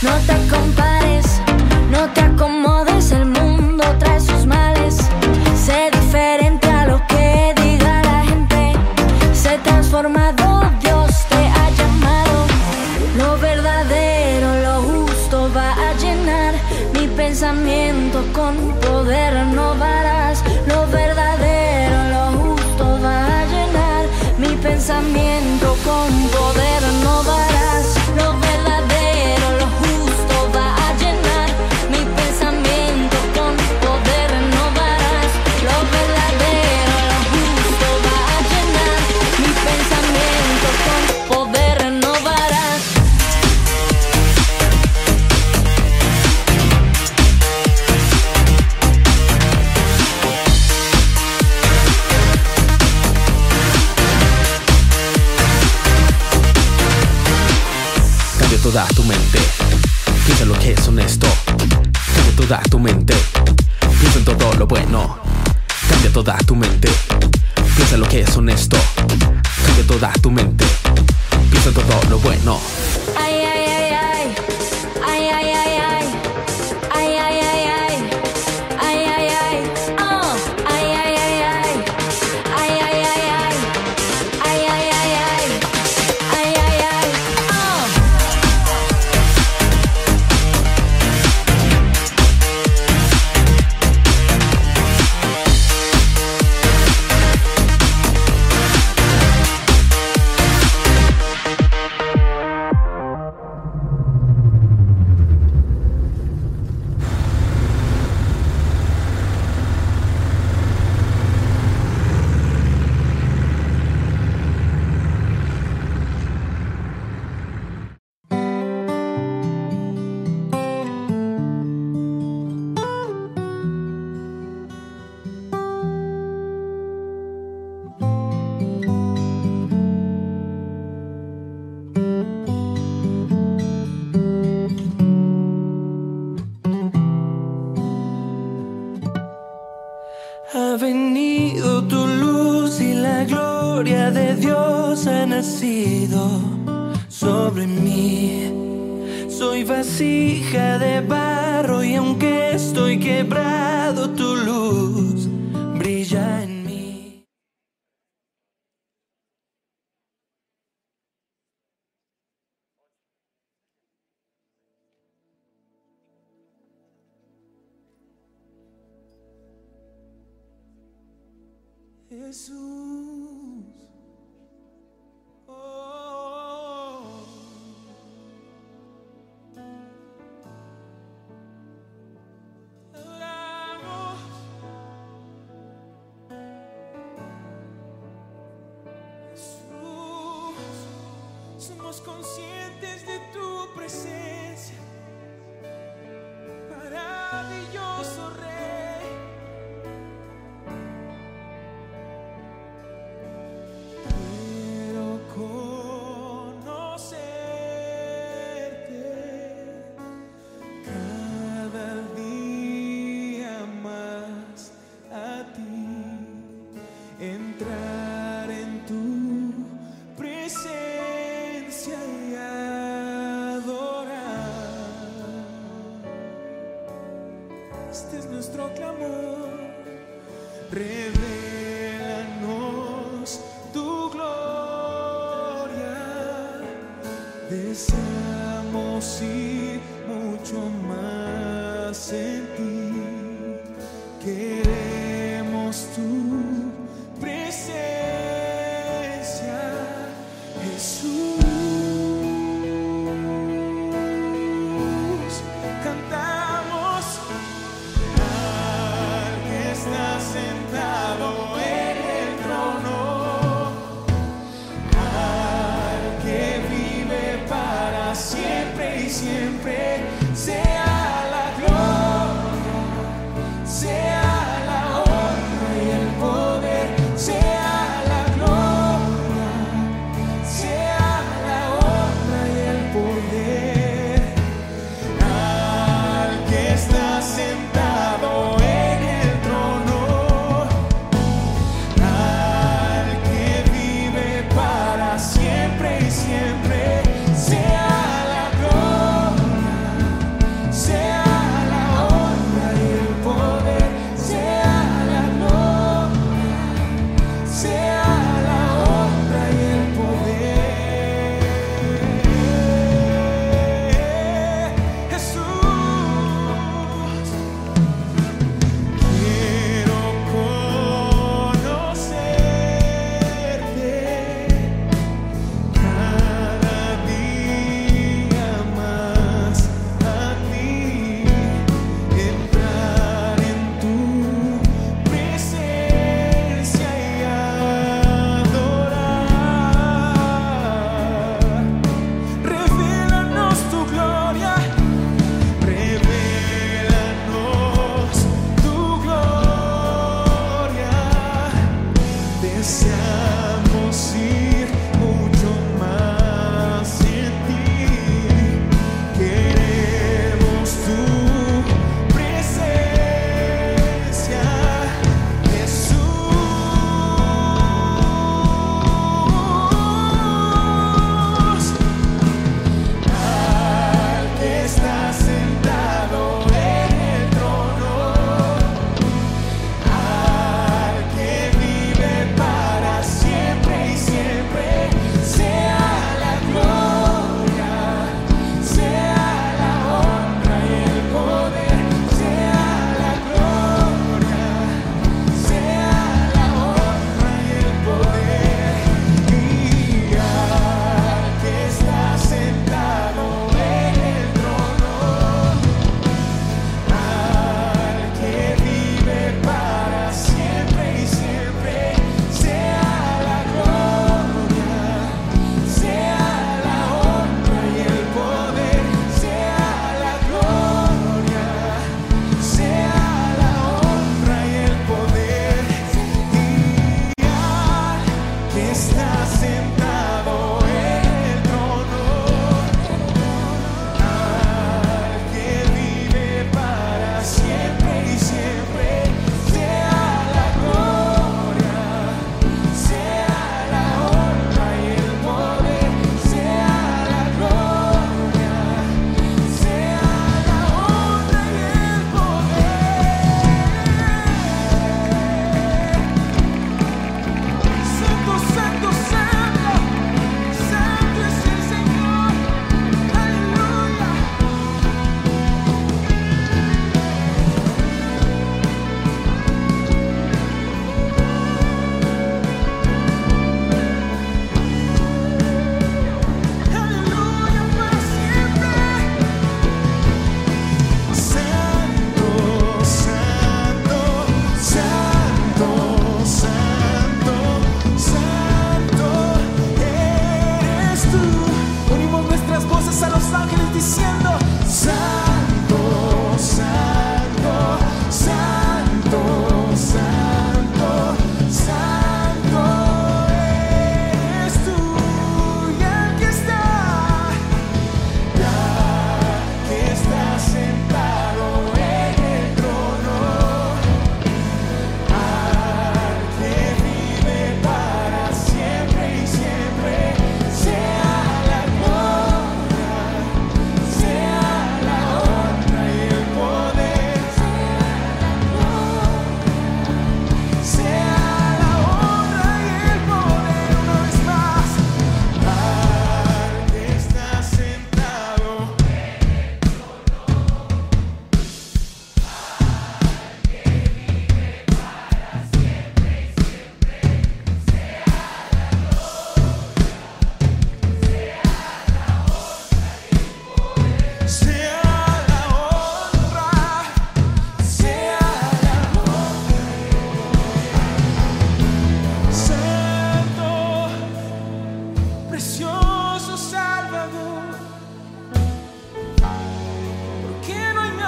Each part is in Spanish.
No te compares. Ha venido tu luz y la gloria de Dios ha nacido sobre mí. Soy vasija de barro y aunque estoy quebrado, tu luz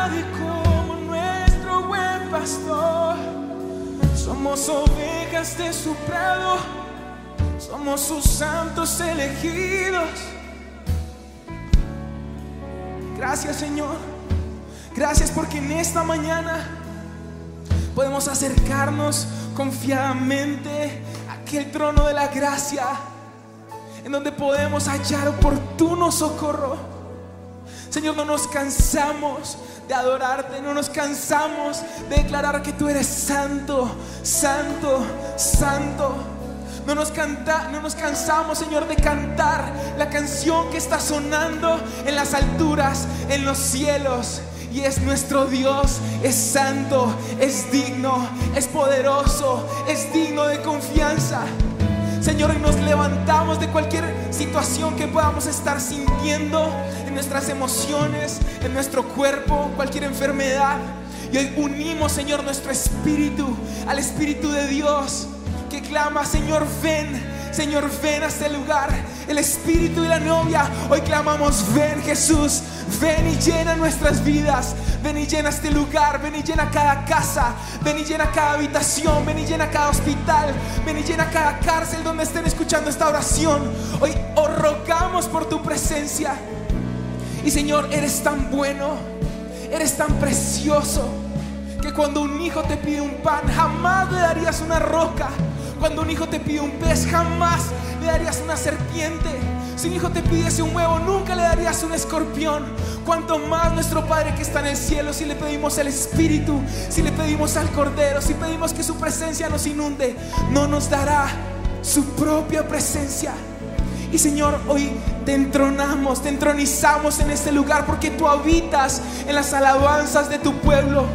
nadie como nuestro buen pastor. Somos ovejas de su prado, somos sus santos elegidos. Gracias Señor. Gracias porque en esta mañana podemos acercarnos confiadamente a aquel trono de la gracia en donde podemos hallar oportuno socorro. Señor, no nos cansamos de adorarte, no nos cansamos de declarar que tú eres santo, santo, santo. No nos, canta, no nos cansamos, Señor, de cantar la canción que está sonando en las alturas, en los cielos. Y es nuestro Dios, es santo, es digno, es poderoso, es digno de confianza. Señor, hoy nos levantamos de cualquier situación que podamos estar sintiendo en nuestras emociones, en nuestro cuerpo, cualquier enfermedad. Y hoy unimos, Señor, nuestro espíritu al Espíritu de Dios que clama, Señor, ven, Señor, ven a este lugar. El Espíritu y la novia, hoy clamamos, ven Jesús, ven y llena nuestras vidas. Ven y llena este lugar, ven y llena cada casa, ven y llena cada habitación, ven y llena cada hospital, ven y llena cada cárcel donde estén escuchando esta oración. Hoy os rogamos por tu presencia. Y Señor, eres tan bueno, eres tan precioso, que cuando un hijo te pide un pan, jamás le darías una roca. Cuando un hijo te pide un pez, jamás le darías una serpiente. Si un hijo te pidiese un huevo, nunca le darías un escorpión. Cuanto más nuestro Padre que está en el cielo, si le pedimos el Espíritu, si le pedimos al Cordero, si pedimos que su presencia nos inunde, no nos dará su propia presencia. Y Señor, hoy te entronamos, te entronizamos en este lugar porque tú habitas en las alabanzas de tu pueblo.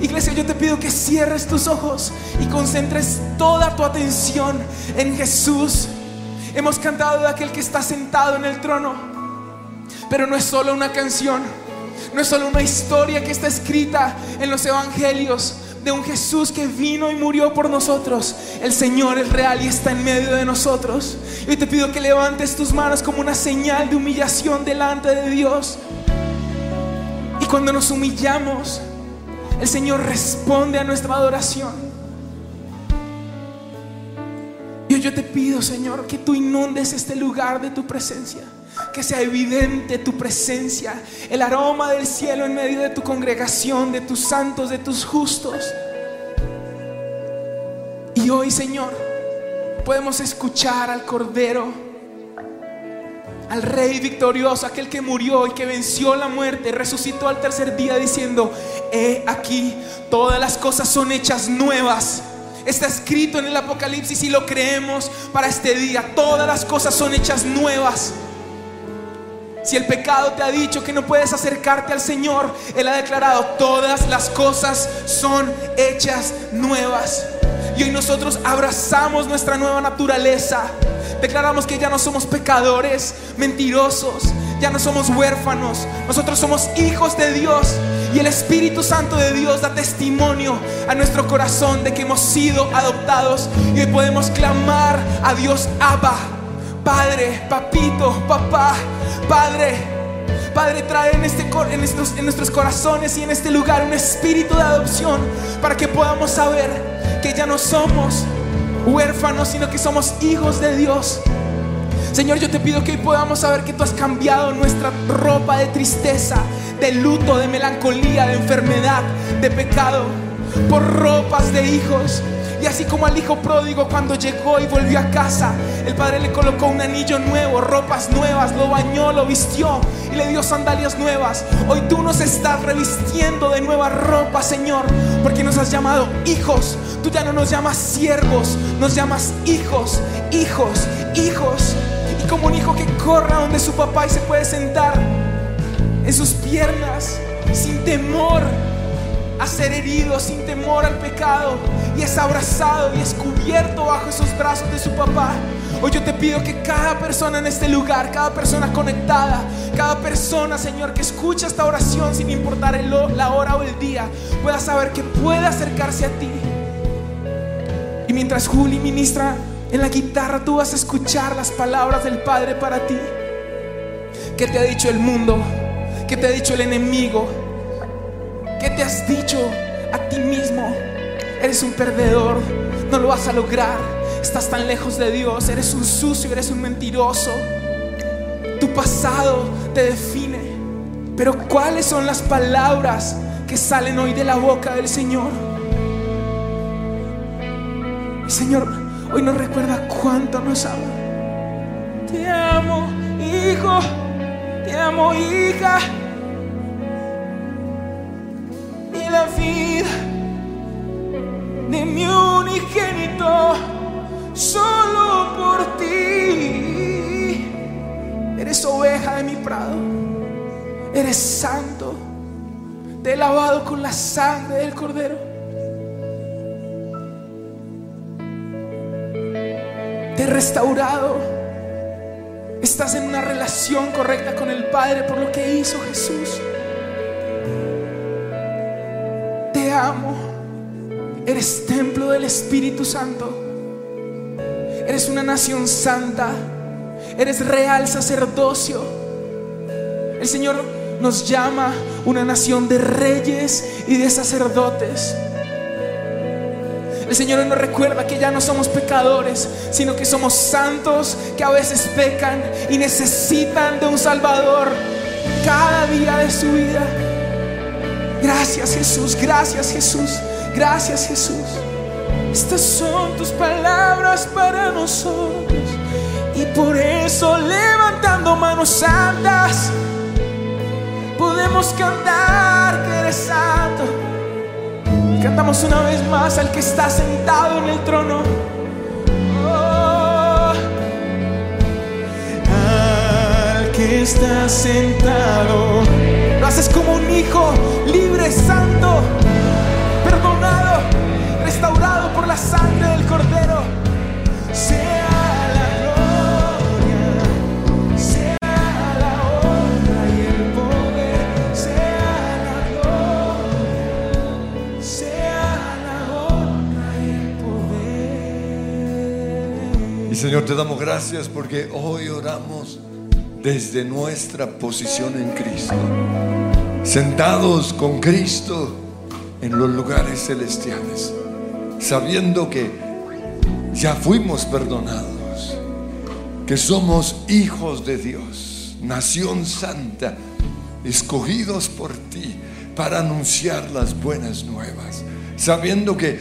Iglesia, yo te pido que cierres tus ojos y concentres toda tu atención en Jesús. Hemos cantado de aquel que está sentado en el trono, pero no es solo una canción, no es solo una historia que está escrita en los evangelios de un Jesús que vino y murió por nosotros. El Señor es real y está en medio de nosotros. Y te pido que levantes tus manos como una señal de humillación delante de Dios. Y cuando nos humillamos, el Señor responde a nuestra adoración. Yo te pido, Señor, que tú inundes este lugar de tu presencia. Que sea evidente tu presencia, el aroma del cielo en medio de tu congregación, de tus santos, de tus justos. Y hoy, Señor, podemos escuchar al Cordero, al Rey victorioso, aquel que murió y que venció la muerte, resucitó al tercer día diciendo, he aquí, todas las cosas son hechas nuevas. Está escrito en el Apocalipsis y lo creemos para este día. Todas las cosas son hechas nuevas. Si el pecado te ha dicho que no puedes acercarte al Señor, Él ha declarado, todas las cosas son hechas nuevas. Y hoy nosotros abrazamos nuestra nueva naturaleza. Declaramos que ya no somos pecadores, mentirosos, ya no somos huérfanos. Nosotros somos hijos de Dios. Y el Espíritu Santo de Dios da testimonio a nuestro corazón de que hemos sido adoptados. Y hoy podemos clamar a Dios Abba, Padre, Papito, Papá, Padre. Padre, trae en, este, en, en nuestros corazones y en este lugar un espíritu de adopción para que podamos saber que ya no somos huérfanos, sino que somos hijos de Dios. Señor, yo te pido que hoy podamos saber que tú has cambiado nuestra ropa de tristeza, de luto, de melancolía, de enfermedad, de pecado, por ropas de hijos. Y así como al hijo pródigo cuando llegó y volvió a casa, el padre le colocó un anillo nuevo, ropas nuevas, lo bañó, lo vistió y le dio sandalias nuevas. Hoy tú nos estás revistiendo de nueva ropa, Señor, porque nos has llamado hijos. Tú ya no nos llamas siervos, nos llamas hijos, hijos, hijos. Como un hijo que corra donde su papá y se puede sentar en sus piernas sin temor a ser herido, sin temor al pecado y es abrazado y es cubierto bajo esos brazos de su papá. Hoy yo te pido que cada persona en este lugar, cada persona conectada, cada persona, Señor, que escucha esta oración sin importar la hora o el día, pueda saber que puede acercarse a ti. Y mientras Juli ministra en la guitarra, tú vas a escuchar las palabras del Padre para ti. ¿Qué te ha dicho el mundo? ¿Qué te ha dicho el enemigo? ¿Qué te has dicho a ti mismo? Eres un perdedor, no lo vas a lograr. Estás tan lejos de Dios, eres un sucio, eres un mentiroso. Tu pasado te define. Pero ¿cuáles son las palabras que salen hoy de la boca del Señor? Señor hoy nos recuerda cuánto nos ama. Te amo, hijo. Te amo, hija. Y la vida de mi unigénito solo por ti. Eres oveja de mi prado. Eres santo. Te he lavado con la sangre del cordero. Te he restaurado. Estás en una relación correcta con el Padre por lo que hizo Jesús. Te amo. Eres templo del Espíritu Santo. Eres una nación santa. Eres real sacerdocio. El Señor nos llama una nación de reyes y de sacerdotes. El Señor nos recuerda que ya no somos pecadores, sino que somos santos que a veces pecan y necesitan de un Salvador cada día de su vida. Gracias Jesús, gracias Jesús, gracias Jesús. Estas son tus palabras para nosotros y por eso levantando manos santas podemos cantar que eres santo. Cantamos una vez más al que está sentado en el trono. Oh, al que está sentado. Lo haces como un hijo libre, santo, perdonado, restaurado por la sangre del cordero. Señor, te damos gracias porque hoy oramos desde nuestra posición en Cristo, sentados con Cristo en los lugares celestiales, sabiendo que ya fuimos perdonados, que somos hijos de Dios, nación santa, escogidos por ti para anunciar las buenas nuevas, sabiendo que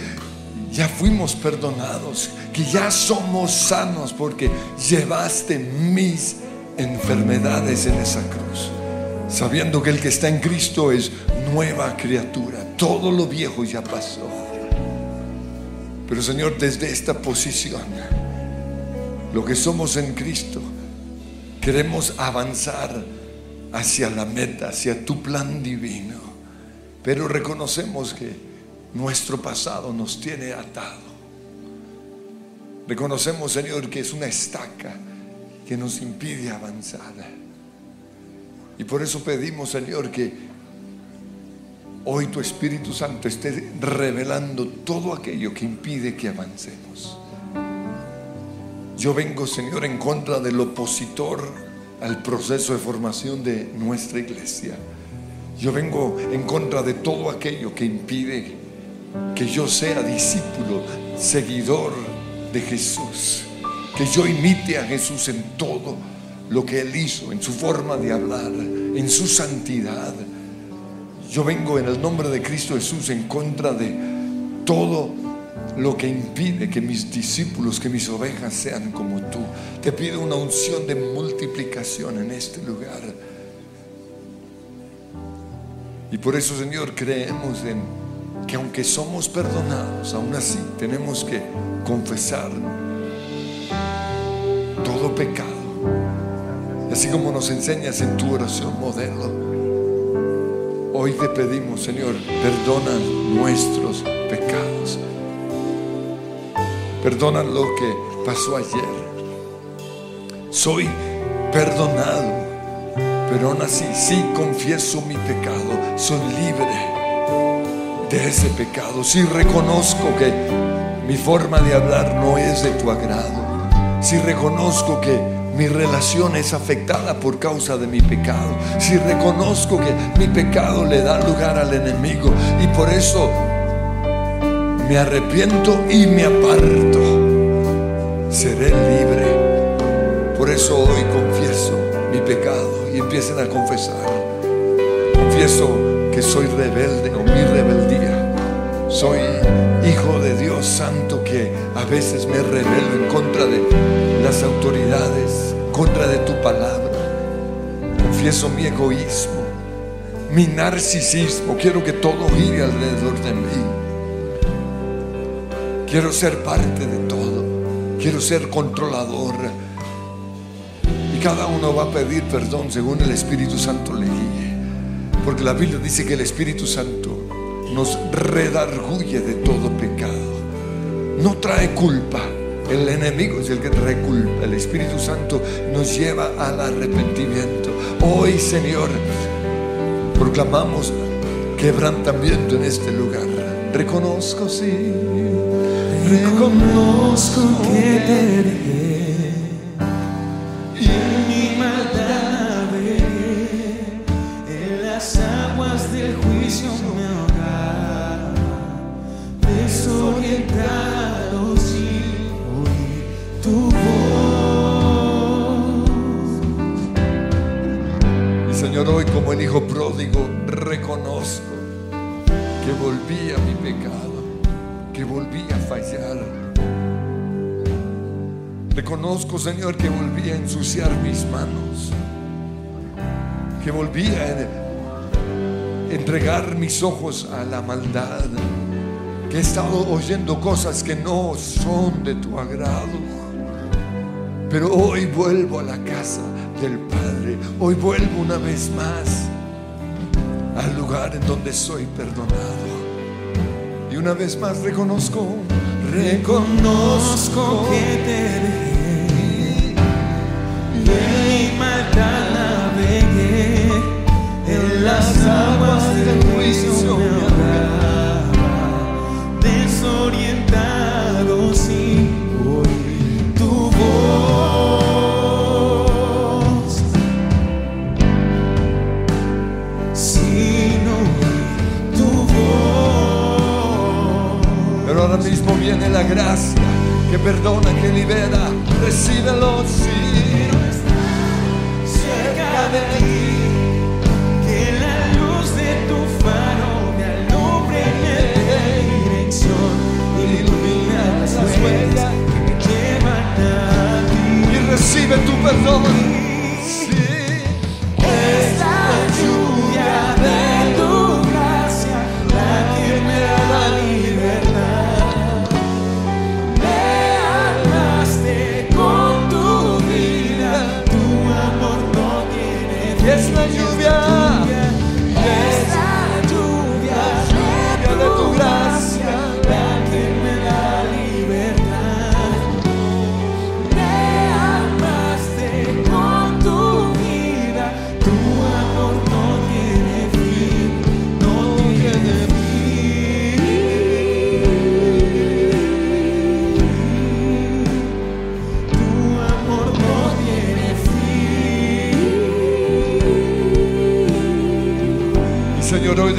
ya fuimos perdonados, que ya somos sanos porque llevaste mis enfermedades en esa cruz, sabiendo que el que está en Cristo es nueva criatura, todo lo viejo ya pasó. Pero Señor, desde esta posición, lo que somos en Cristo, queremos avanzar hacia la meta, hacia tu plan divino. Pero reconocemos que nuestro pasado nos tiene atado. Reconocemos, Señor, que es una estaca que nos impide avanzar. Y por eso pedimos, Señor, que hoy tu Espíritu Santo esté revelando todo aquello que impide que avancemos. Yo vengo, Señor, en contra del opositor al proceso de formación de nuestra iglesia. Yo vengo en contra de todo aquello que impide que yo sea discípulo, seguidor de Jesús, que yo imite a Jesús en todo lo que Él hizo, en su forma de hablar, en su santidad. Yo vengo en el nombre de Cristo Jesús en contra de todo lo que impide que mis discípulos, que mis ovejas sean como tú. Te pido una unción de multiplicación en este lugar. Y por eso, Señor, creemos en que aunque somos perdonados, aún así tenemos que confesar todo pecado. Así como nos enseñas en tu oración modelo. Hoy te pedimos, Señor, perdona nuestros pecados. Perdona lo que pasó ayer. Soy perdonado pero aún así, sí confieso mi pecado, soy libre de ese pecado. Sí reconozco que mi forma de hablar no es de tu agrado. Sí reconozco que mi relación es afectada por causa de mi pecado. Si reconozco que mi pecado le da lugar al enemigo y por eso me arrepiento y me aparto, seré libre. Por eso hoy confieso mi pecado y empiecen a confesar. Confieso que soy rebelde o mi rebeldía. Soy hijo de Dios santo que a veces me rebelo en contra de las autoridades, contra de tu palabra. Confieso mi egoísmo, mi narcisismo. Quiero que todo gire alrededor de mí. Quiero ser parte de todo. Quiero ser controlador y cada uno va a pedir perdón según el Espíritu Santo le guíe. Porque la Biblia dice que el Espíritu Santo nos redarguye de todo pecado. No trae culpa. El enemigo es el que trae culpa. El Espíritu Santo nos lleva al arrepentimiento. Hoy, Señor, proclamamos quebrantamiento en este lugar. Reconozco, sí. Reconozco que te volví a mi pecado, que volví a fallar. Reconozco, Señor, que volví a ensuciar mis manos, que volví a entregar mis ojos a la maldad, que he estado oyendo cosas que no son de tu agrado. Pero hoy vuelvo a la casa del Padre. Hoy vuelvo una vez más al lugar en donde soy perdonado. Y una vez más reconozco, reconozco que te dejé. Mi maldad navegué en las aguas del juicio me desorientado viene la gracia que perdona, que libera. Recíbelo, sí. Cerca de ti, que la luz de tu faro me alumbre en mi dirección. Ilumina las huellas que me llevan a ti. Y recibe tu perdón.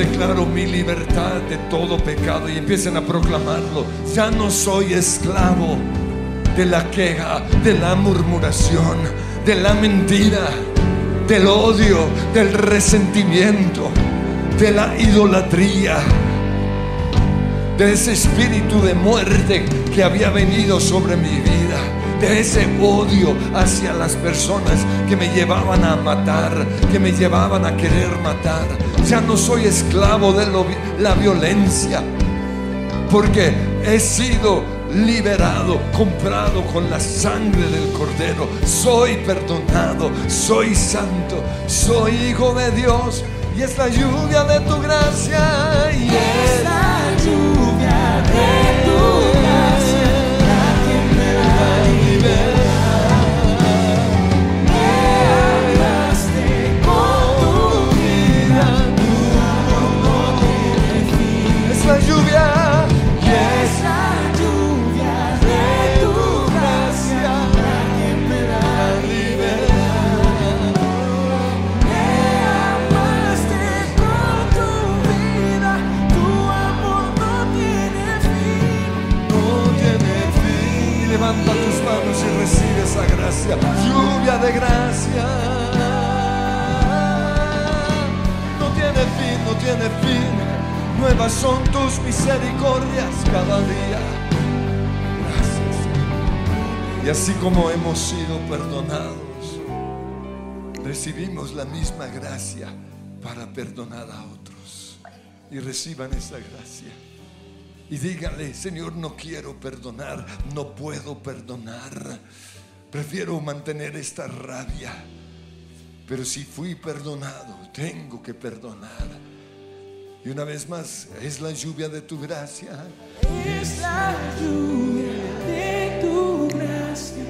Declaro mi libertad de todo pecado y empiecen a proclamarlo. Ya no soy esclavo de la queja, de la murmuración, de la mentira, del odio, del resentimiento, de la idolatría, de ese espíritu de muerte que había venido sobre mi vida, de ese odio hacia las personas que me llevaban a matar, que me llevaban a querer matar. Ya no soy esclavo de la violencia, porque he sido liberado, comprado con la sangre del cordero. Soy perdonado, soy santo, soy hijo de Dios y es la lluvia de tu gracia. Y es la lluvia de lluvia de gracia. No tiene fin, no tiene fin. Nuevas son tus misericordias cada día. Gracias. Y así como hemos sido perdonados, recibimos la misma gracia para perdonar a otros. Y reciban esa gracia. Y dígale, Señor, no quiero perdonar, no puedo perdonar. Prefiero mantener esta rabia. Pero si fui perdonado, tengo que perdonar. Y una vez más, es la lluvia de tu gracia. Es la lluvia de tu gracia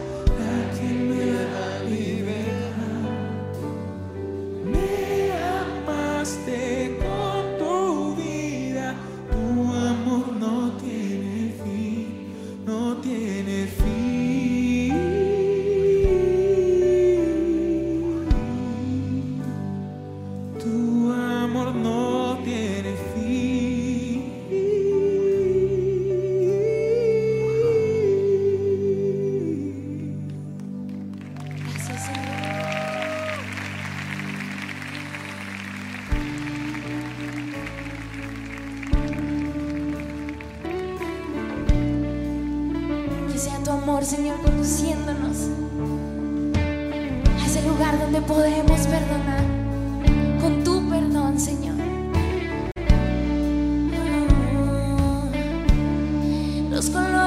Los colores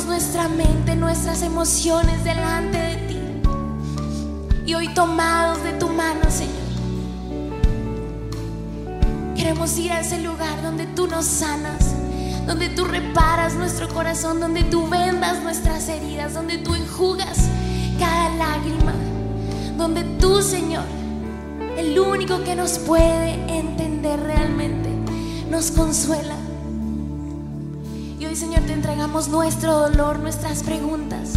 nuestra mente, nuestras emociones delante de ti. Y hoy tomados de tu mano, Señor, queremos ir a ese lugar donde tú nos sanas, donde tú reparas nuestro corazón, donde tú vendas nuestras heridas, donde tú enjugas cada lágrima, donde tú, Señor, el único que nos puede entender realmente, nos consuela. Hoy, Señor, te entregamos nuestro dolor, nuestras preguntas.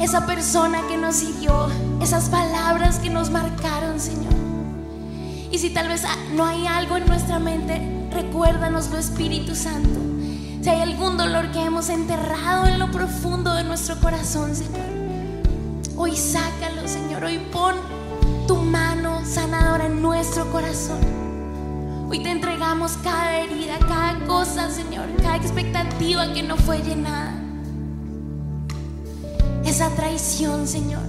Esa persona que nos hirió, esas palabras que nos marcaron, Señor. Y si tal vez ah, no hay algo en nuestra mente, recuérdanoslo, Espíritu Santo. Si hay algún dolor que hemos enterrado en lo profundo de nuestro corazón, Señor, hoy sácalo, Señor. Hoy pon tu mano sanadora en nuestro corazón. Hoy te entregamos cada herida, cada cosa, Señor, cada expectativa que no fue llenada. Esa traición, Señor.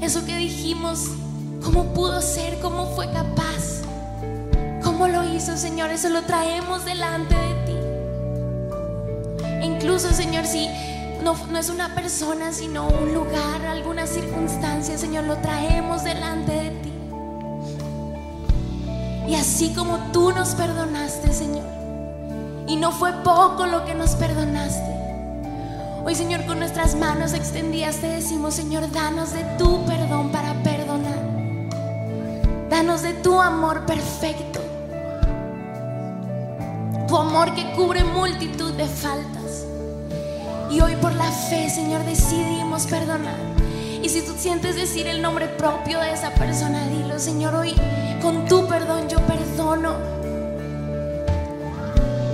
Eso que dijimos, ¿cómo pudo ser? ¿Cómo fue capaz? ¿Cómo lo hizo, Señor? Eso lo traemos delante de ti. Incluso, Señor, si no, no es una persona, sino un lugar, alguna circunstancia, Señor, lo traemos delante de ti. Y así como tú nos perdonaste, Señor, y no fue poco lo que nos perdonaste. Hoy, Señor, con nuestras manos extendidas te decimos, Señor, danos de tu perdón para perdonar. Danos de tu amor perfecto. Tu amor que cubre multitud de faltas. Y hoy por la fe, Señor, decidimos perdonar. Y si tú sientes decir el nombre propio de esa persona, dilo, Señor, hoy con tu perdón yo perdono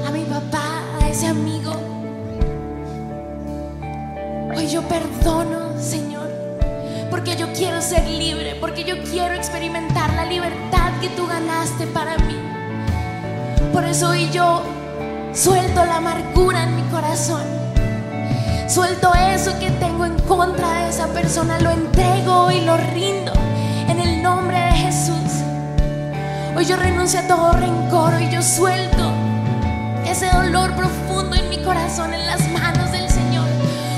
a mi papá, a ese amigo. Hoy yo perdono, Señor, porque yo quiero ser libre, porque yo quiero experimentar la libertad que tú ganaste para mí. Por eso hoy yo suelto la amargura en mi corazón. Suelto eso que tengo en contra esa persona, lo entrego y lo rindo en el nombre de Jesús. Hoy yo renuncio a todo rencor, hoy yo suelto ese dolor profundo en mi corazón en las manos del Señor.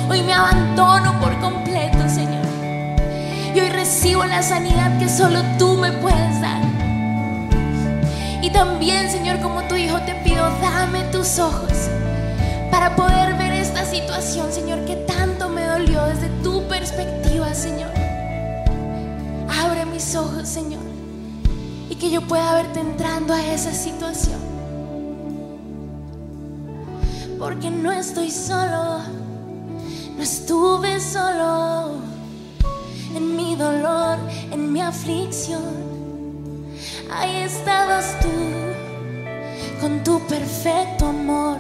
Hoy me abandono por completo, Señor. Y hoy recibo la sanidad que solo tú me puedes dar. Y también, Señor, como tu Hijo, te pido, dame tus ojos para poder ver esta situación, Señor, que tanto perspectiva, Señor. Abre mis ojos, Señor, y que yo pueda verte entrando a esa situación. Porque no estoy solo, no estuve solo en mi dolor, en mi aflicción. Ahí estabas tú con tu perfecto amor.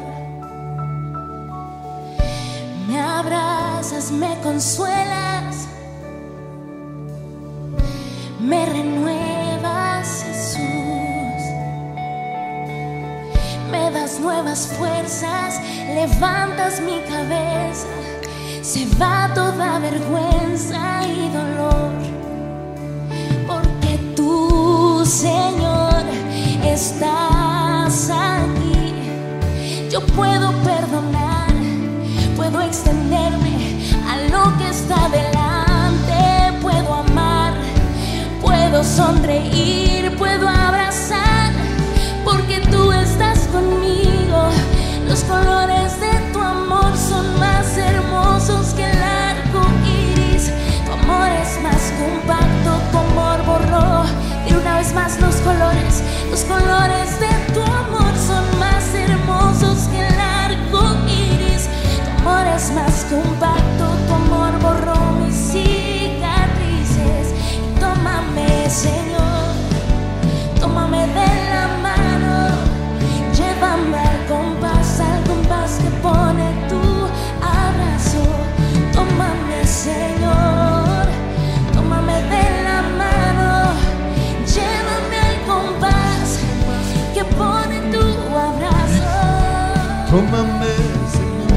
Me abrazas, me consuelas, me renuevas, Jesús. Me das nuevas fuerzas, levantas mi cabeza, se va toda vergüenza y dolor. Porque tú, Señor, estás aquí. Yo puedo perdonar, lo que está delante, puedo amar, puedo sonreír, puedo abrazar, porque tú estás conmigo. Los colores de tu amor son más hermosos que el arco iris. Tu amor es más compacto, tu amor borró. Y una vez más los colores, los colores de tu amor son más hermosos que el arco iris. Tu amor es más compacto, Tómame, Señor.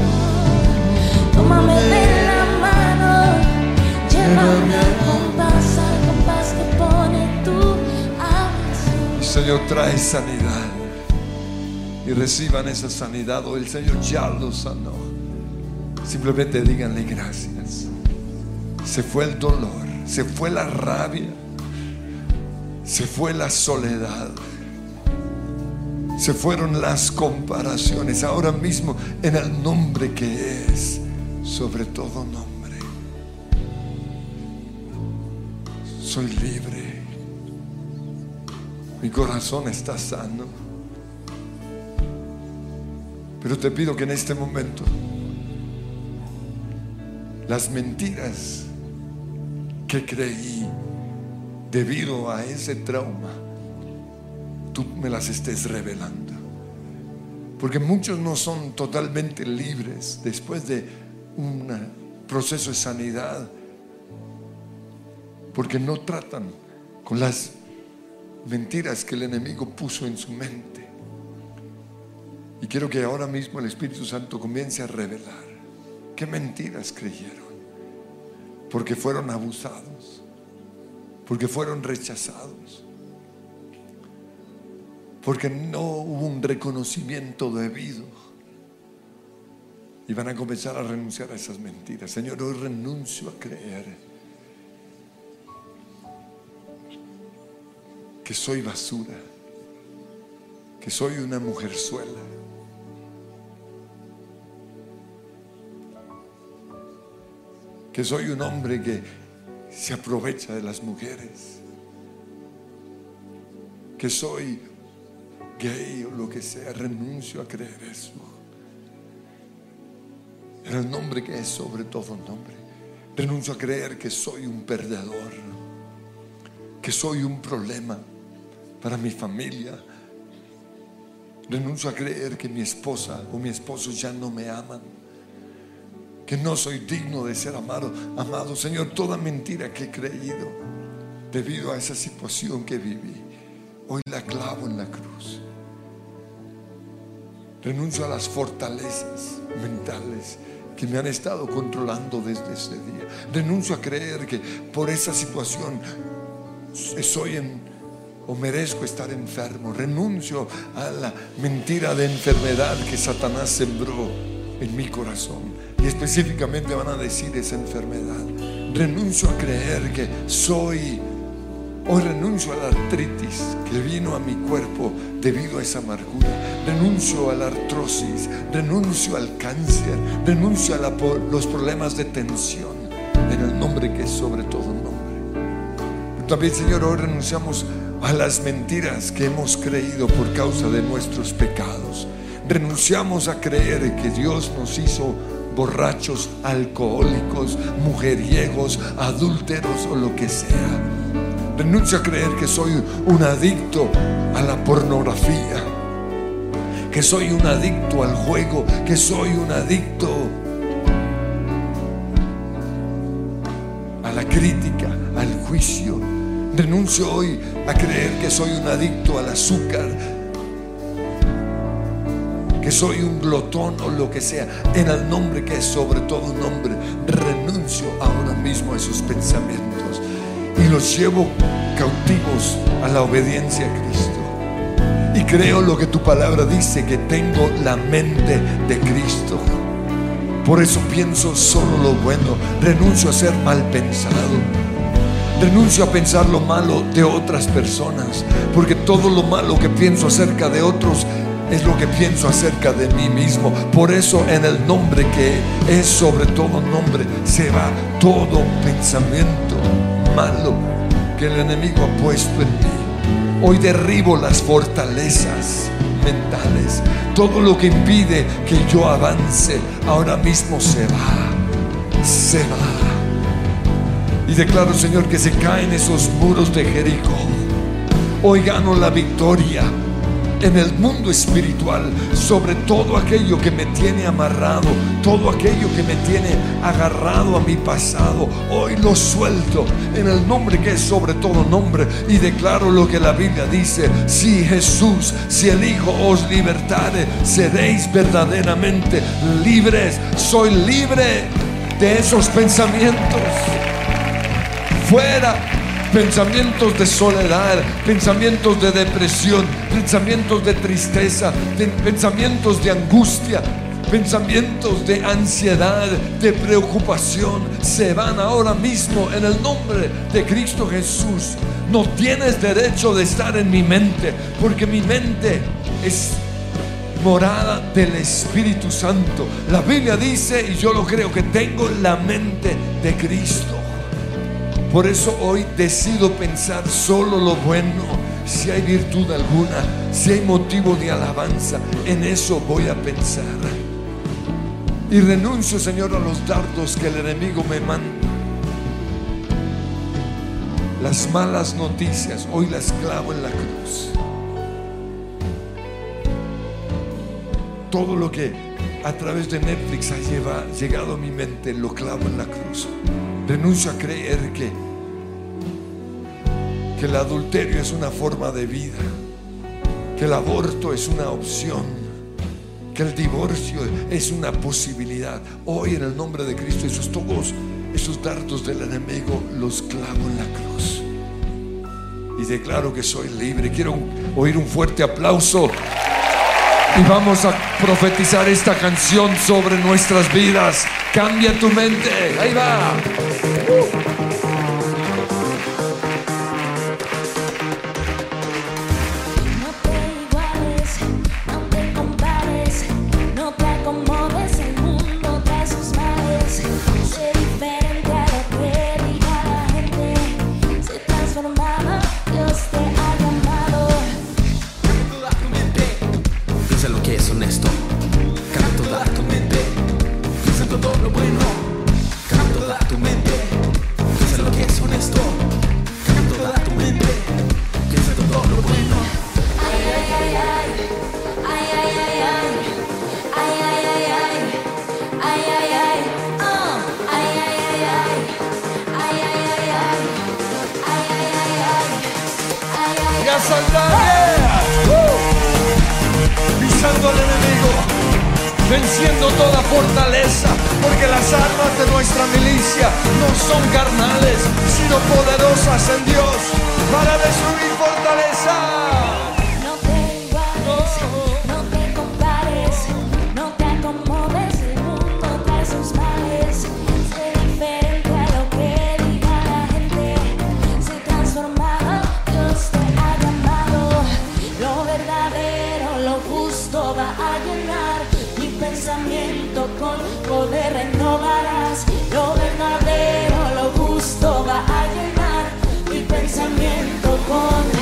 Tómame de la mano, llévame al compás, al compás que pone tu alma. Señor, trae sanidad. Y reciban esa sanidad. O el Señor ya los sanó. Simplemente díganle gracias. Se fue el dolor, se fue la rabia, se fue la soledad. Se fueron las comparaciones. Ahora mismo en el nombre que es sobre todo nombre. Soy libre. Mi corazón está sano. Pero te pido que en este momento las mentiras que creí debido a ese trauma, tú me las estés revelando. Porque muchos no son totalmente libres después de un proceso de sanidad, porque no tratan con las mentiras que el enemigo puso en su mente. Y quiero que ahora mismo el Espíritu Santo comience a revelar qué mentiras creyeron, porque fueron abusados, porque fueron rechazados, porque no hubo un reconocimiento debido. Y van a comenzar a renunciar a esas mentiras. Señor, hoy renuncio a creer que soy basura, que soy una mujerzuela. Que soy un hombre que se aprovecha de las mujeres. Que soy gay o lo que sea. Renuncio a creer eso. En el nombre que es sobre todo nombre. Renuncio a creer que soy un perdedor. Que soy un problema para mi familia. Renuncio a creer que mi esposa o mi esposo ya no me aman. Que no soy digno de ser amado. Amado Señor, toda mentira que he creído debido a esa situación que viví, hoy la clavo en la cruz. Renuncio a las fortalezas mentales que me han estado controlando desde ese día. Renuncio a creer que por esa situación soy en, o merezco estar enfermo. Renuncio a la mentira de enfermedad que Satanás sembró en mi corazón. Y específicamente van a decir esa enfermedad. Renuncio a creer que soy Hoy renuncio a la artritis que vino a mi cuerpo debido a esa amargura. Renuncio a la artrosis, renuncio al cáncer, renuncio a los problemas de tensión en el nombre que es sobre todo nombre. También, Señor, hoy renunciamos a las mentiras que hemos creído por causa de nuestros pecados. Renunciamos a creer que Dios nos hizo borrachos, alcohólicos, mujeriegos, adúlteros o lo que sea. Renuncio a creer que soy un adicto a la pornografía, que soy un adicto al juego, que soy un adicto a la crítica, al juicio. Renuncio hoy a creer que soy un adicto al azúcar, que soy un glotón o lo que sea, en el nombre que es sobre todo un nombre. Renuncio ahora mismo a esos pensamientos los llevo cautivos a la obediencia a Cristo. Y creo lo que tu palabra dice, que tengo la mente de Cristo. Por eso pienso solo lo bueno, renuncio a ser mal pensado. Renuncio a pensar lo malo de otras personas, porque todo lo malo que pienso acerca de otros es lo que pienso acerca de mí mismo. Por eso en el nombre que es sobre todo nombre se va todo pensamiento malo que el enemigo ha puesto en mí. Hoy derribo las fortalezas mentales. Todo lo que impide que yo avance ahora mismo se va. Se va. Y declaro, Señor, que se caen esos muros de Jericó. Hoy gano la victoria en el mundo espiritual sobre todo aquello que me tiene amarrado, todo aquello que me tiene agarrado a mi pasado. Hoy lo suelto en el nombre que es sobre todo nombre y declaro lo que la Biblia dice. Si Jesús, si el Hijo os libertare, seréis verdaderamente libres. Soy libre de esos pensamientos. Fuera pensamientos de soledad, pensamientos de depresión, pensamientos de tristeza, pensamientos de angustia, pensamientos de ansiedad, de preocupación, se van ahora mismo en el nombre de Cristo Jesús. No tienes derecho de estar en mi mente, porque mi mente es morada del Espíritu Santo. La Biblia dice, y yo lo creo, que tengo la mente de Cristo. Por eso hoy decido pensar solo lo bueno. Si hay virtud alguna, si hay motivo de alabanza, en eso voy a pensar. Y renuncio, Señor, a los dardos que el enemigo me manda. Las malas noticias, hoy las clavo en la cruz. Todo lo que a través de Netflix ha llegado a mi mente, lo clavo en la cruz. Renuncio a creer que, que el adulterio es una forma de vida, que el aborto es una opción, que el divorcio es una posibilidad. Hoy en el nombre de Cristo, esos todos, esos dardos del enemigo, los clavo en la cruz. Y declaro que soy libre. Quiero oír un fuerte aplauso. Y vamos a profetizar esta canción sobre nuestras vidas. Cambia tu mente. Ahí va. ます。Venciendo toda fortaleza, porque las armas de nuestra milicia no son carnales, sino poderosas en Dios para destruir fortaleza. one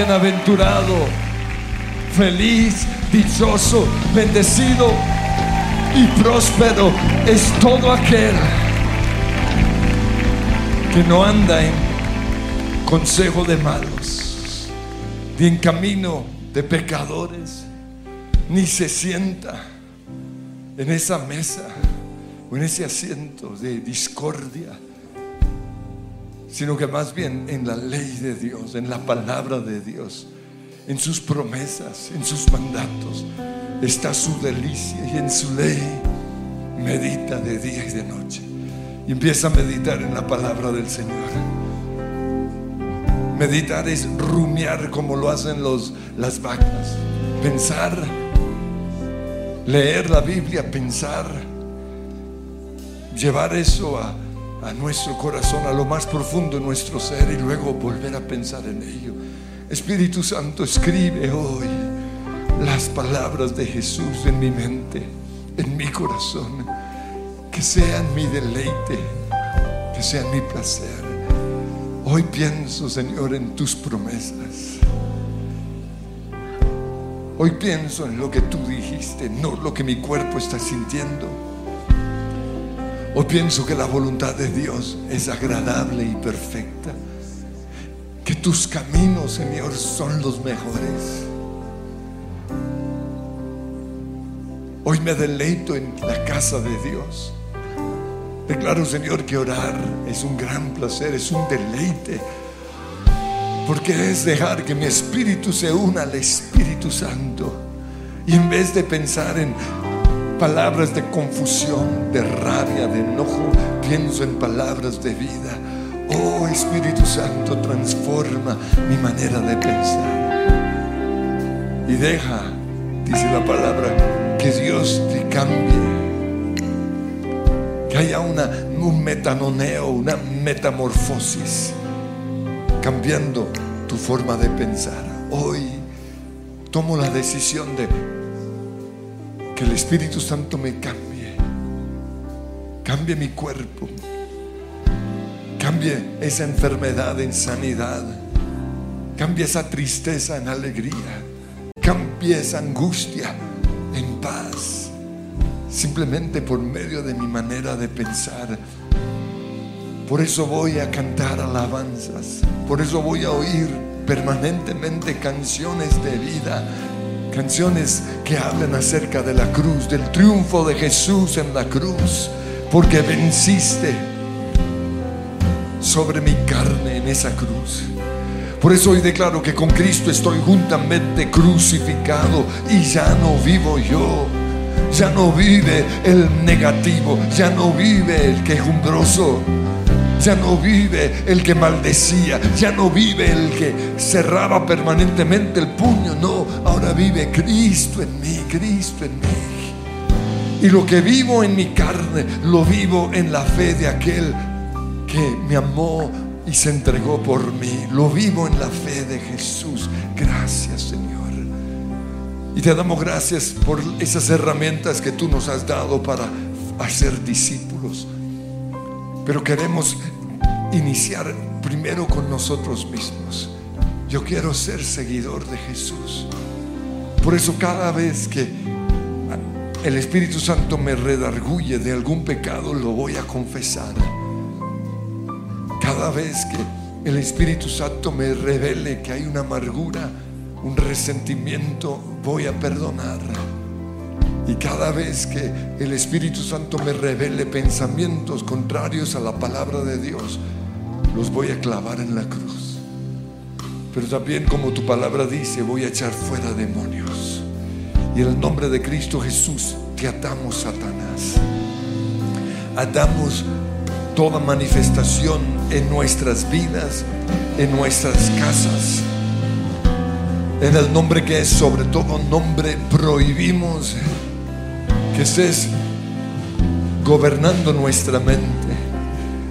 bienaventurado, feliz, dichoso, bendecido y próspero es todo aquel que no anda en consejo de malos, ni en camino de pecadores, ni se sienta en esa mesa o en ese asiento de discordia sino que más bien en la ley de Dios, en la palabra de Dios, en sus promesas, en sus mandatos, está su delicia y en su ley medita de día y de noche. y empieza a meditar en la palabra del Señor. Meditar es rumiar como lo hacen los, las vacas. Pensar, leer la Biblia, pensar, llevar eso a, a nuestro corazón, a lo más profundo de nuestro ser y luego volver a pensar en ello. Espíritu Santo, escribe hoy las palabras de Jesús en mi mente, en mi corazón, que sean mi deleite, que sean mi placer. Hoy pienso, Señor, en tus promesas. Hoy pienso en lo que tú dijiste, no lo que mi cuerpo está sintiendo. Hoy pienso que la voluntad de Dios es agradable y perfecta. Que tus caminos, Señor, son los mejores. Hoy me deleito en la casa de Dios. Declaro, Señor, que orar es un gran placer, es un deleite. Porque es dejar que mi espíritu se una al Espíritu Santo. Y en vez de pensar en palabras de confusión, de rabia, de enojo, pienso en palabras de vida. Oh Espíritu Santo, transforma mi manera de pensar. Y deja, dice la palabra, que Dios te cambie. Que haya una, un metanoneo, una metamorfosis, cambiando tu forma de pensar. Hoy tomo la decisión de que el Espíritu Santo me cambie, cambie mi cuerpo, cambie esa enfermedad en sanidad, cambie esa tristeza en alegría, cambie esa angustia en paz, simplemente por medio de mi manera de pensar. Por eso voy a cantar alabanzas, por eso voy a oír permanentemente canciones de vida Canciones que hablan acerca de la cruz, del triunfo de Jesús en la cruz, porque venciste sobre mi carne en esa cruz. Por eso hoy declaro que con Cristo estoy juntamente crucificado y ya no vivo yo. Ya no vive el negativo, ya no vive el quejumbroso, ya no vive el que maldecía, ya no vive el que cerraba permanentemente el puño, no, ahora vive Cristo en mí, Cristo en mí. Y lo que vivo en mi carne, lo vivo en la fe de aquel que me amó y se entregó por mí. Lo vivo en la fe de Jesús. Gracias Señor. Y te damos gracias por esas herramientas que tú nos has dado para hacer discípulos. Pero queremos iniciar primero con nosotros mismos. Yo quiero ser seguidor de Jesús. Por eso cada vez que el Espíritu Santo me redarguye de algún pecado, lo voy a confesar. Cada vez que el Espíritu Santo me revele que hay una amargura, un resentimiento, voy a perdonar. Y cada vez que el Espíritu Santo me revele pensamientos contrarios a la palabra de Dios, los voy a clavar en la cruz. Pero también como tu palabra dice, voy a echar fuera demonios. Y en el nombre de Cristo Jesús te atamos, Satanás. Atamos toda manifestación en nuestras vidas, en nuestras casas. En el nombre que es sobre todo nombre, prohibimos que estés gobernando nuestra mente.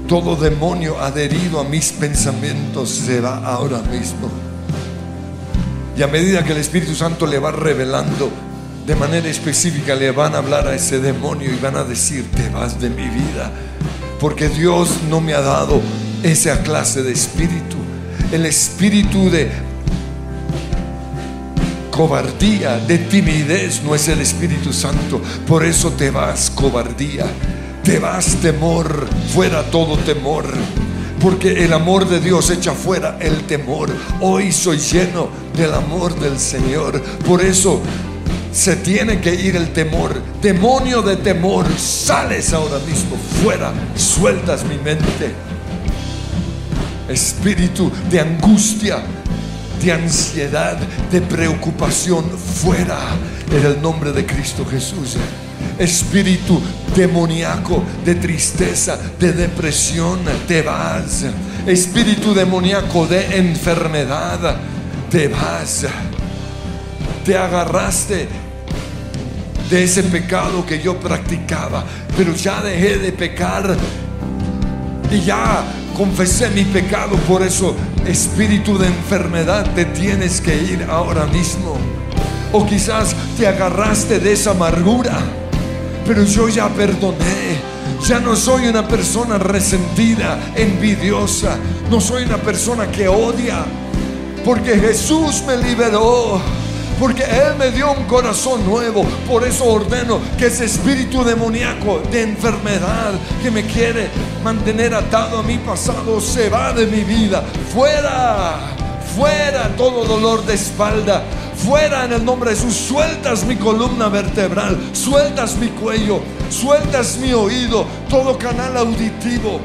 Todo demonio adherido a mis pensamientos se va ahora mismo. Y a medida que el Espíritu Santo le va revelando de manera específica, le van a hablar a ese demonio y van a decir, te vas de mi vida. Porque Dios no me ha dado esa clase de espíritu. El espíritu de cobardía, de timidez no es el Espíritu Santo. Por eso te vas cobardía. Te vas temor, fuera todo temor. Porque el amor de Dios echa fuera el temor. Hoy soy lleno del amor del Señor. Por eso se tiene que ir el temor. Demonio de temor, sales ahora mismo fuera. Sueltas mi mente. Espíritu de angustia, de ansiedad, de preocupación, fuera en el nombre de Cristo Jesús. Espíritu demoníaco de tristeza, de depresión, te vas. Espíritu demoníaco de enfermedad, te vas. Te agarraste de ese pecado que yo practicaba, pero ya dejé de pecar y ya confesé mi pecado, por eso espíritu de enfermedad te tienes que ir ahora mismo. O quizás te agarraste de esa amargura, pero yo ya perdoné. Ya no soy una persona resentida, envidiosa, no soy una persona que odia, porque Jesús me liberó porque Él me dio un corazón nuevo. Por eso ordeno que ese espíritu demoníaco de enfermedad que me quiere mantener atado a mi pasado se va de mi vida. Fuera, fuera todo dolor de espalda. Fuera en el nombre de Jesús, sueltas mi columna vertebral, sueltas mi cuello, sueltas mi oído, todo canal auditivo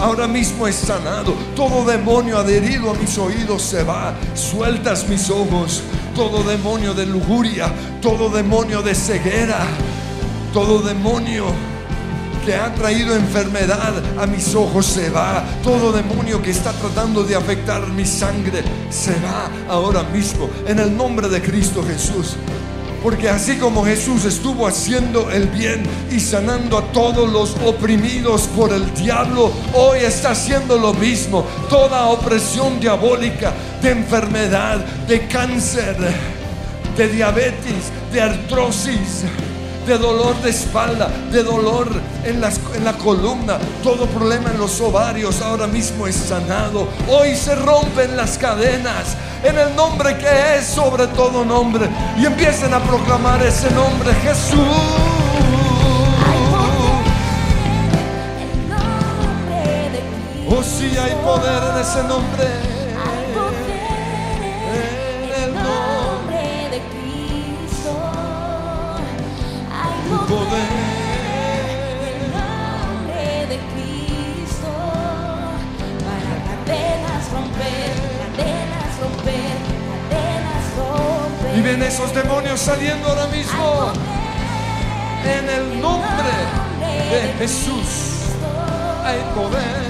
ahora mismo es sanado. Todo demonio adherido a mis oídos se va. Sueltas mis ojos. Todo demonio de lujuria, todo demonio de ceguera, todo demonio que ha traído enfermedad a mis ojos se va. Todo demonio que está tratando de afectar mi sangre se va ahora mismo en el nombre de Cristo Jesús. Porque así como Jesús estuvo haciendo el bien y sanando a todos los oprimidos por el diablo, hoy está haciendo lo mismo. Toda opresión diabólica de enfermedad, de cáncer, de diabetes, de artrosis de dolor de espalda, de dolor en, en, la columna, todo problema en los ovarios ahora mismo es sanado. Hoy se rompen las cadenas en el nombre que es sobre todo nombre y empiecen a proclamar ese nombre Jesús. Oh, sí, hay poder en ese nombre. Ven esos demonios saliendo ahora mismo en el nombre de Jesús. Hay poder,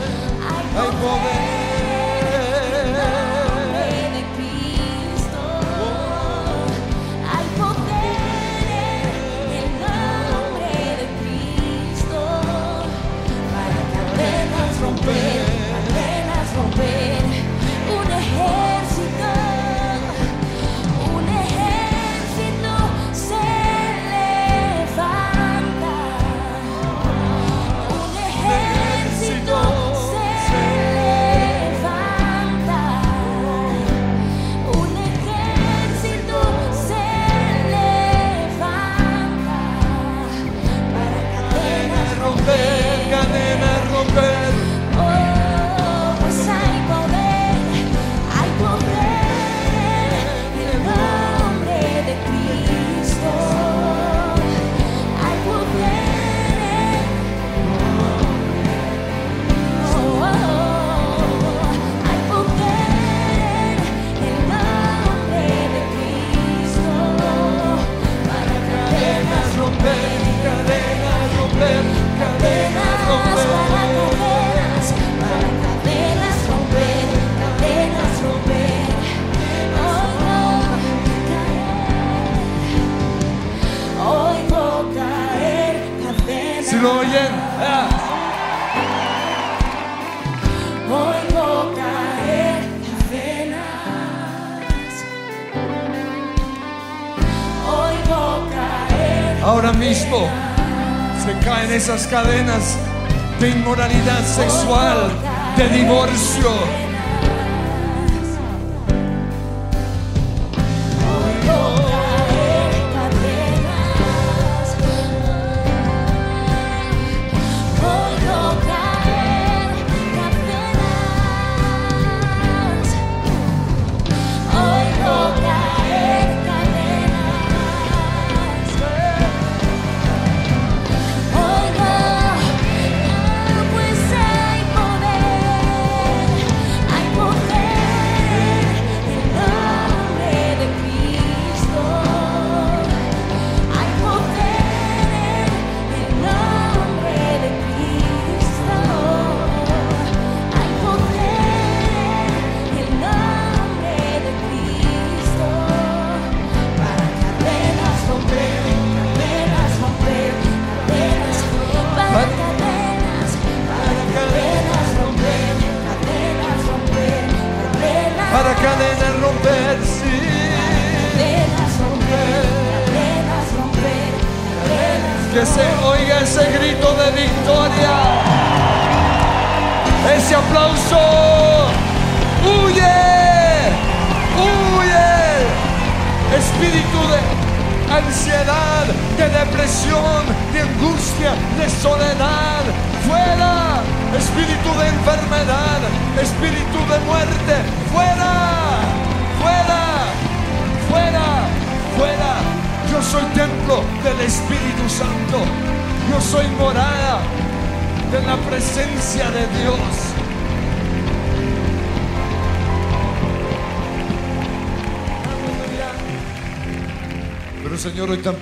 hay poder. Esas cadenas de inmoralidad sexual, de divorcio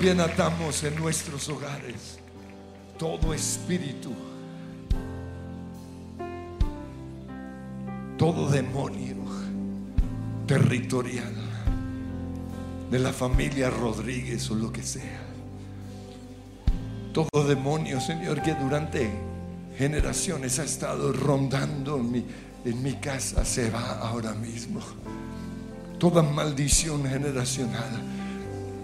también atamos en nuestros hogares todo espíritu, todo demonio territorial de la familia Rodríguez o lo que sea. Todo demonio, Señor, que durante generaciones ha estado rondando mi, en mi casa, se va ahora mismo. Toda maldición generacional.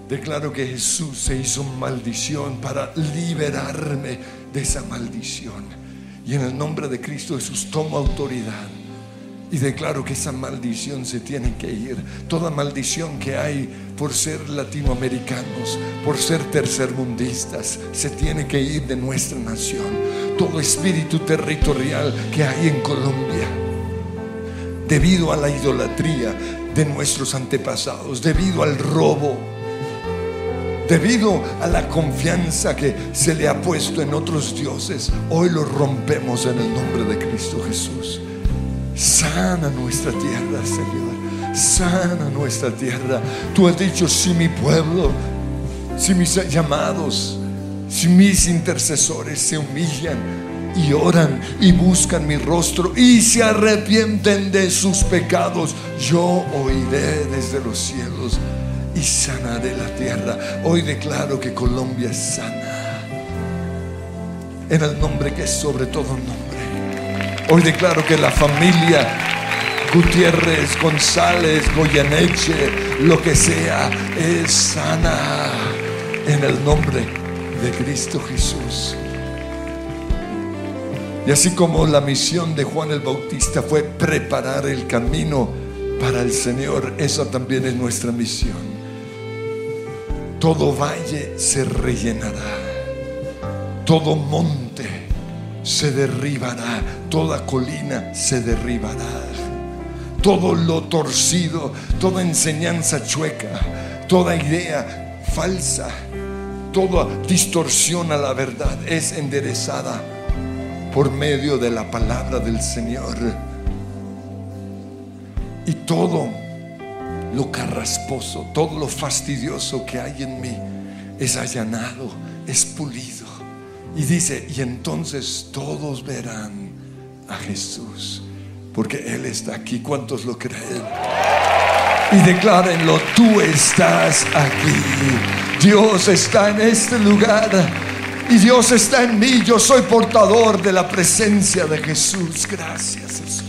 Declaro que Jesús se hizo maldición para liberarme de esa maldición. Y en el nombre de Cristo Jesús tomo autoridad y declaro que esa maldición se tiene que ir. Toda maldición que hay por ser latinoamericanos, por ser tercermundistas, se tiene que ir de nuestra nación. Todo espíritu territorial que hay en Colombia, debido a la idolatría de nuestros antepasados, debido al robo, debido a la confianza que se le ha puesto en otros dioses, hoy lo rompemos en el nombre de Cristo Jesús. Sana nuestra tierra, Señor. Sana nuestra tierra. Tú has dicho, si mi pueblo, si mis llamados, si mis intercesores se humillan y oran y buscan mi rostro y se arrepienten de sus pecados, yo oiré desde los cielos y sanaré la tierra. Hoy declaro que Colombia es sana. En el nombre que es sobre todo nombre. Hoy declaro que la familia Gutiérrez, González, Goyaneche, lo que sea, es sana en el nombre de Cristo Jesús. Y así como la misión de Juan el Bautista fue preparar el camino para el Señor, esa también es nuestra misión. Todo valle se rellenará, todo monte se derribará, toda colina se derribará, todo lo torcido, toda enseñanza chueca, toda idea falsa, toda distorsión a la verdad es enderezada por medio de la palabra del Señor. Y todo lo carrasposo, todo lo fastidioso que hay en mí es allanado, es pulido. Y dice, y entonces todos verán a Jesús, porque Él está aquí. ¿Cuántos lo creen? Y declárenlo, tú estás aquí. Dios está en este lugar. Y Dios está en mí. Yo soy portador de la presencia de Jesús. Gracias Jesús.